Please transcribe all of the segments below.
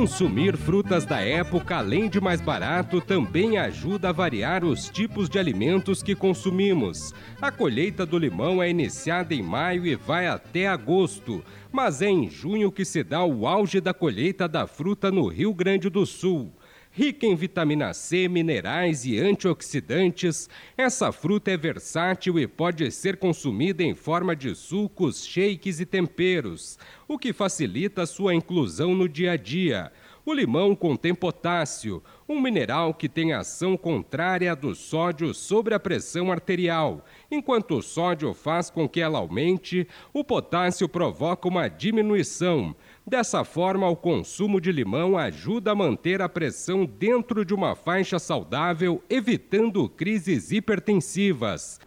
Consumir frutas da época, além de mais barato, também ajuda a variar os tipos de alimentos que consumimos. A colheita do limão é iniciada em maio e vai até agosto, mas é em junho que se dá o auge da colheita da fruta no Rio Grande do Sul. Rica em vitamina C, minerais e antioxidantes, essa fruta é versátil e pode ser consumida em forma de sucos, shakes e temperos, o que facilita sua inclusão no dia a dia. O limão contém potássio, um mineral que tem ação contrária do sódio sobre a pressão arterial. Enquanto o sódio faz com que ela aumente, o potássio provoca uma diminuição. Dessa forma, o consumo de limão ajuda a manter a pressão dentro de uma faixa saudável, evitando crises hipertensivas.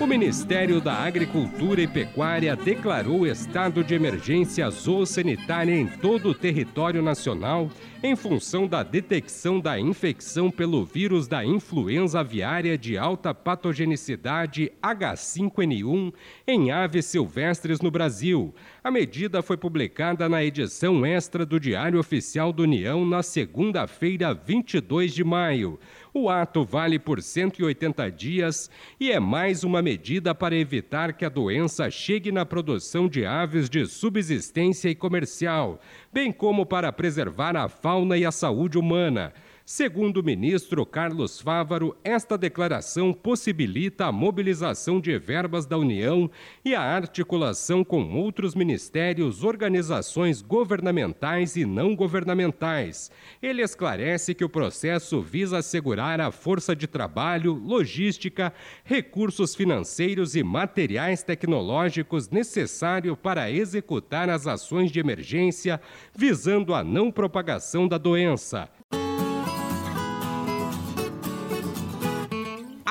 O Ministério da Agricultura e Pecuária declarou estado de emergência zoossanitária em todo o território nacional em função da detecção da infecção pelo vírus da influenza aviária de alta patogenicidade H5N1 em aves silvestres no Brasil. A medida foi publicada na edição extra do Diário Oficial da União na segunda-feira, 22 de maio. O ato vale por 180 dias e é mais uma medida para evitar que a doença chegue na produção de aves de subsistência e comercial, bem como para preservar a fauna e a saúde humana. Segundo o ministro Carlos Fávaro, esta declaração possibilita a mobilização de verbas da União e a articulação com outros ministérios, organizações governamentais e não governamentais. Ele esclarece que o processo visa assegurar a força de trabalho, logística, recursos financeiros e materiais tecnológicos necessários para executar as ações de emergência, visando a não propagação da doença.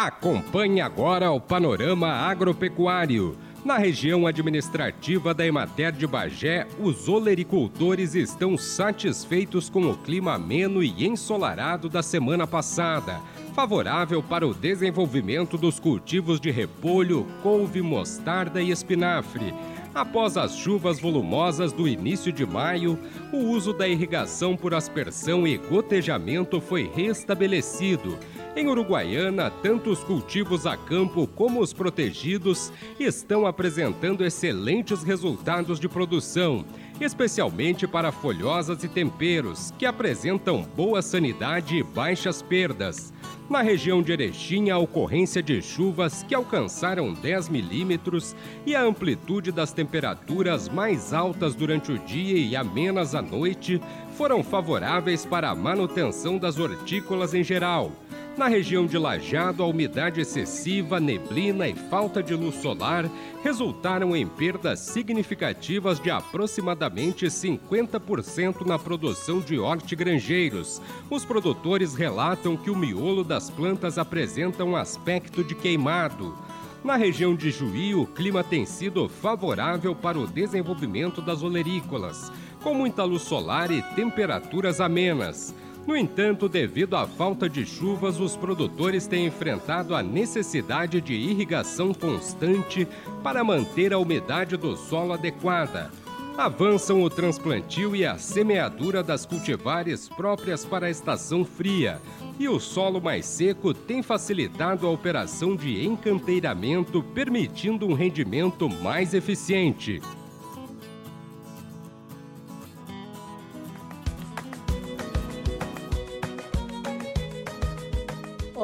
Acompanhe agora o panorama agropecuário. Na região administrativa da Emater de Bagé, os olericultores estão satisfeitos com o clima ameno e ensolarado da semana passada, favorável para o desenvolvimento dos cultivos de repolho, couve, mostarda e espinafre. Após as chuvas volumosas do início de maio, o uso da irrigação por aspersão e gotejamento foi restabelecido em Uruguaiana, tanto os cultivos a campo como os protegidos estão apresentando excelentes resultados de produção, especialmente para folhosas e temperos, que apresentam boa sanidade e baixas perdas. Na região de Erechim, a ocorrência de chuvas que alcançaram 10 milímetros e a amplitude das temperaturas mais altas durante o dia e amenas à noite foram favoráveis para a manutenção das hortícolas em geral. Na região de Lajado, a umidade excessiva, neblina e falta de luz solar resultaram em perdas significativas de aproximadamente 50% na produção de hortigranjeiros. Os produtores relatam que o miolo das plantas apresenta um aspecto de queimado. Na região de Juí, o clima tem sido favorável para o desenvolvimento das olerícolas, com muita luz solar e temperaturas amenas. No entanto, devido à falta de chuvas, os produtores têm enfrentado a necessidade de irrigação constante para manter a umidade do solo adequada. Avançam o transplantio e a semeadura das cultivares próprias para a estação fria, e o solo mais seco tem facilitado a operação de encanteiramento, permitindo um rendimento mais eficiente.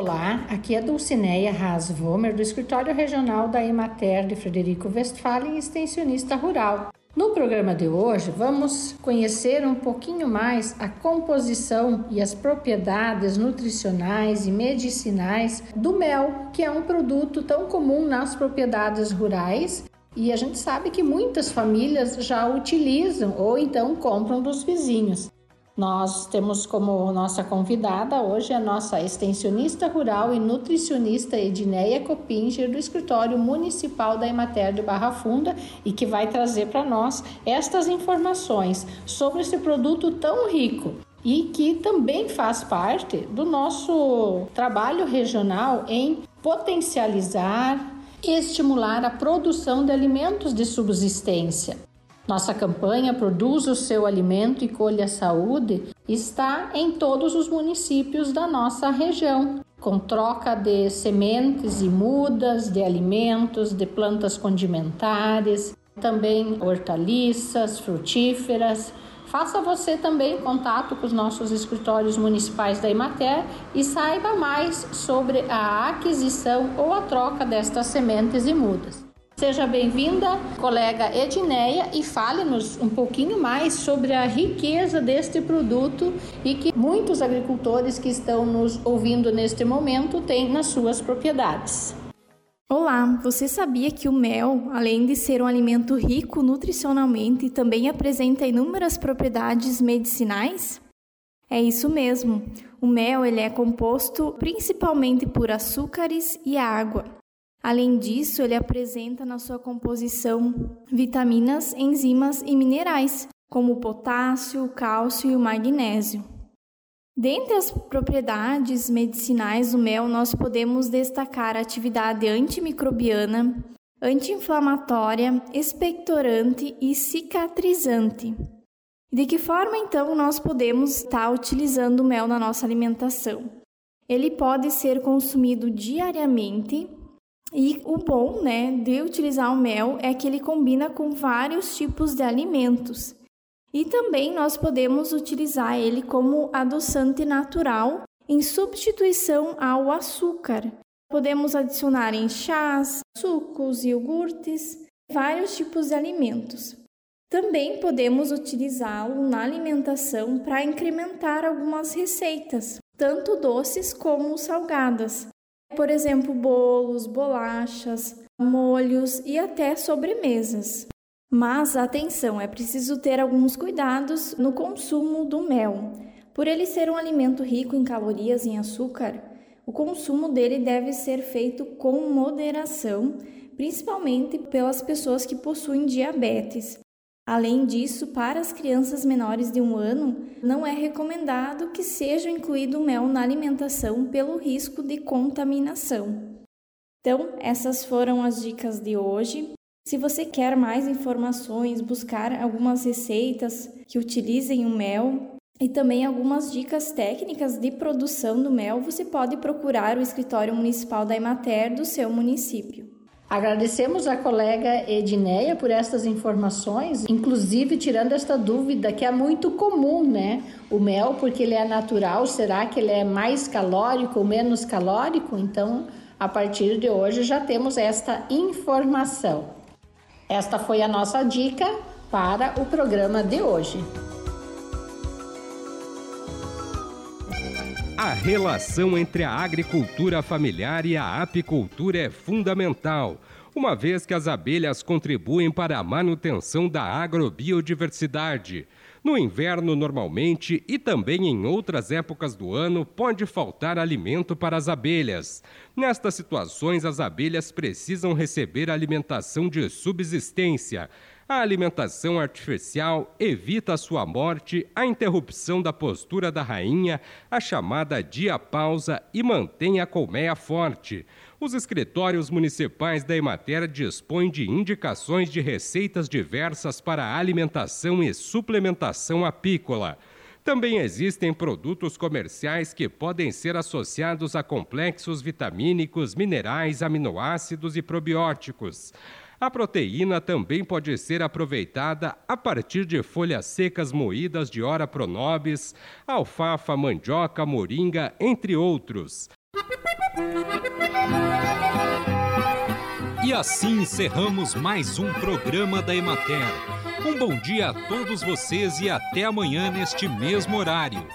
Olá, aqui é Dulcineia Haas Vomer, do Escritório Regional da Emater de Frederico Westphalen, extensionista rural. No programa de hoje, vamos conhecer um pouquinho mais a composição e as propriedades nutricionais e medicinais do mel, que é um produto tão comum nas propriedades rurais e a gente sabe que muitas famílias já utilizam ou então compram dos vizinhos. Nós temos como nossa convidada hoje a nossa extensionista rural e nutricionista Edneia Copinger, do escritório municipal da Emater de Barra Funda, e que vai trazer para nós estas informações sobre esse produto tão rico e que também faz parte do nosso trabalho regional em potencializar e estimular a produção de alimentos de subsistência. Nossa campanha Produz o seu alimento e colha saúde está em todos os municípios da nossa região, com troca de sementes e mudas de alimentos, de plantas condimentares, também hortaliças, frutíferas. Faça você também contato com os nossos escritórios municipais da Imater e saiba mais sobre a aquisição ou a troca destas sementes e mudas. Seja bem-vinda, colega Edneia, e fale-nos um pouquinho mais sobre a riqueza deste produto e que muitos agricultores que estão nos ouvindo neste momento têm nas suas propriedades. Olá, você sabia que o mel, além de ser um alimento rico nutricionalmente, também apresenta inúmeras propriedades medicinais? É isso mesmo. O mel ele é composto principalmente por açúcares e água. Além disso, ele apresenta na sua composição vitaminas, enzimas e minerais, como o potássio, o cálcio e o magnésio. Dentre as propriedades medicinais do mel, nós podemos destacar a atividade antimicrobiana, anti-inflamatória, expectorante e cicatrizante. De que forma então nós podemos estar utilizando o mel na nossa alimentação? Ele pode ser consumido diariamente e o bom, né, de utilizar o mel é que ele combina com vários tipos de alimentos. E também nós podemos utilizar ele como adoçante natural em substituição ao açúcar. Podemos adicionar em chás, sucos, iogurtes, vários tipos de alimentos. Também podemos utilizá-lo na alimentação para incrementar algumas receitas, tanto doces como salgadas, por exemplo, bolos, bolachas, molhos e até sobremesas. Mas atenção, é preciso ter alguns cuidados no consumo do mel. Por ele ser um alimento rico em calorias e em açúcar, o consumo dele deve ser feito com moderação, principalmente pelas pessoas que possuem diabetes, Além disso, para as crianças menores de um ano, não é recomendado que seja incluído mel na alimentação pelo risco de contaminação. Então, essas foram as dicas de hoje. Se você quer mais informações, buscar algumas receitas que utilizem o mel e também algumas dicas técnicas de produção do mel, você pode procurar o escritório municipal da Emater do seu município. Agradecemos a colega Edneia por estas informações, inclusive tirando esta dúvida que é muito comum, né? O mel, porque ele é natural, será que ele é mais calórico ou menos calórico? Então, a partir de hoje já temos esta informação. Esta foi a nossa dica para o programa de hoje. A relação entre a agricultura familiar e a apicultura é fundamental, uma vez que as abelhas contribuem para a manutenção da agrobiodiversidade. No inverno, normalmente, e também em outras épocas do ano, pode faltar alimento para as abelhas. Nestas situações, as abelhas precisam receber alimentação de subsistência. A alimentação artificial evita a sua morte, a interrupção da postura da rainha, a chamada diapausa e mantém a colmeia forte. Os escritórios municipais da Emater dispõem de indicações de receitas diversas para alimentação e suplementação apícola. Também existem produtos comerciais que podem ser associados a complexos vitamínicos, minerais, aminoácidos e probióticos. A proteína também pode ser aproveitada a partir de folhas secas moídas de ora pronobis, alfafa, mandioca, moringa, entre outros. E assim encerramos mais um programa da Emater. Um bom dia a todos vocês e até amanhã neste mesmo horário.